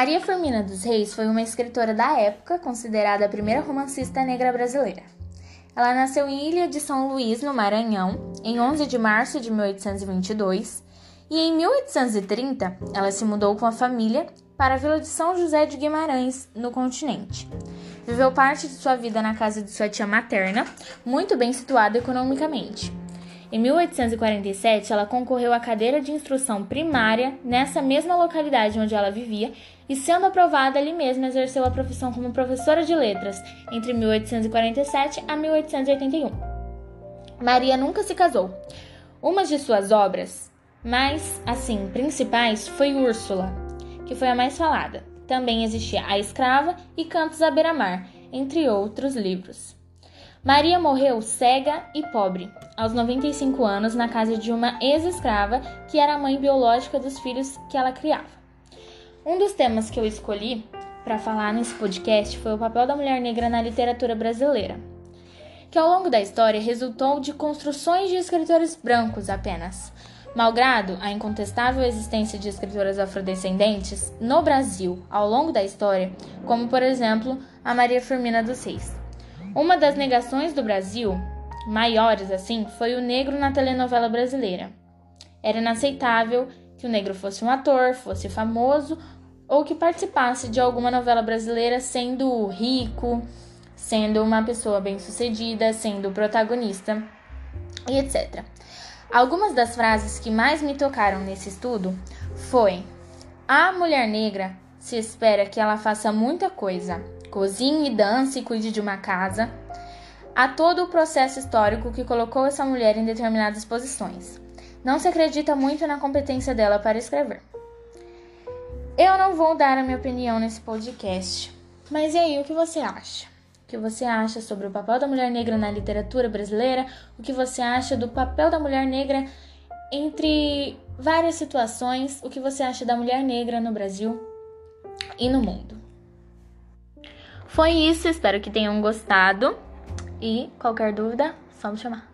Maria Firmina dos Reis foi uma escritora da época, considerada a primeira romancista negra brasileira. Ela nasceu em Ilha de São Luís, no Maranhão, em 11 de março de 1822, e em 1830 ela se mudou com a família para a vila de São José de Guimarães, no continente. Viveu parte de sua vida na casa de sua tia materna, muito bem situada economicamente. Em 1847, ela concorreu à cadeira de instrução primária nessa mesma localidade onde ela vivia e, sendo aprovada ali mesma, exerceu a profissão como professora de letras entre 1847 a 1881. Maria nunca se casou. Uma de suas obras, mais assim principais, foi Úrsula, que foi a mais falada. Também existia A Escrava e Cantos à Beira-Mar, entre outros livros. Maria morreu cega e pobre, aos 95 anos, na casa de uma ex-escrava que era a mãe biológica dos filhos que ela criava. Um dos temas que eu escolhi para falar nesse podcast foi o papel da mulher negra na literatura brasileira, que ao longo da história resultou de construções de escritores brancos apenas. Malgrado a incontestável existência de escritoras afrodescendentes no Brasil ao longo da história, como por exemplo a Maria Firmina dos Reis. Uma das negações do Brasil, maiores assim, foi o negro na telenovela brasileira. Era inaceitável que o negro fosse um ator, fosse famoso ou que participasse de alguma novela brasileira sendo rico, sendo uma pessoa bem-sucedida, sendo protagonista e etc. Algumas das frases que mais me tocaram nesse estudo foi: A mulher negra se espera que ela faça muita coisa, cozinhe, dance e cuide de uma casa, há todo o processo histórico que colocou essa mulher em determinadas posições. Não se acredita muito na competência dela para escrever. Eu não vou dar a minha opinião nesse podcast, mas e aí, o que você acha? O que você acha sobre o papel da mulher negra na literatura brasileira? O que você acha do papel da mulher negra entre várias situações? O que você acha da mulher negra no Brasil e no mundo? Foi isso, espero que tenham gostado. E qualquer dúvida, só me chamar.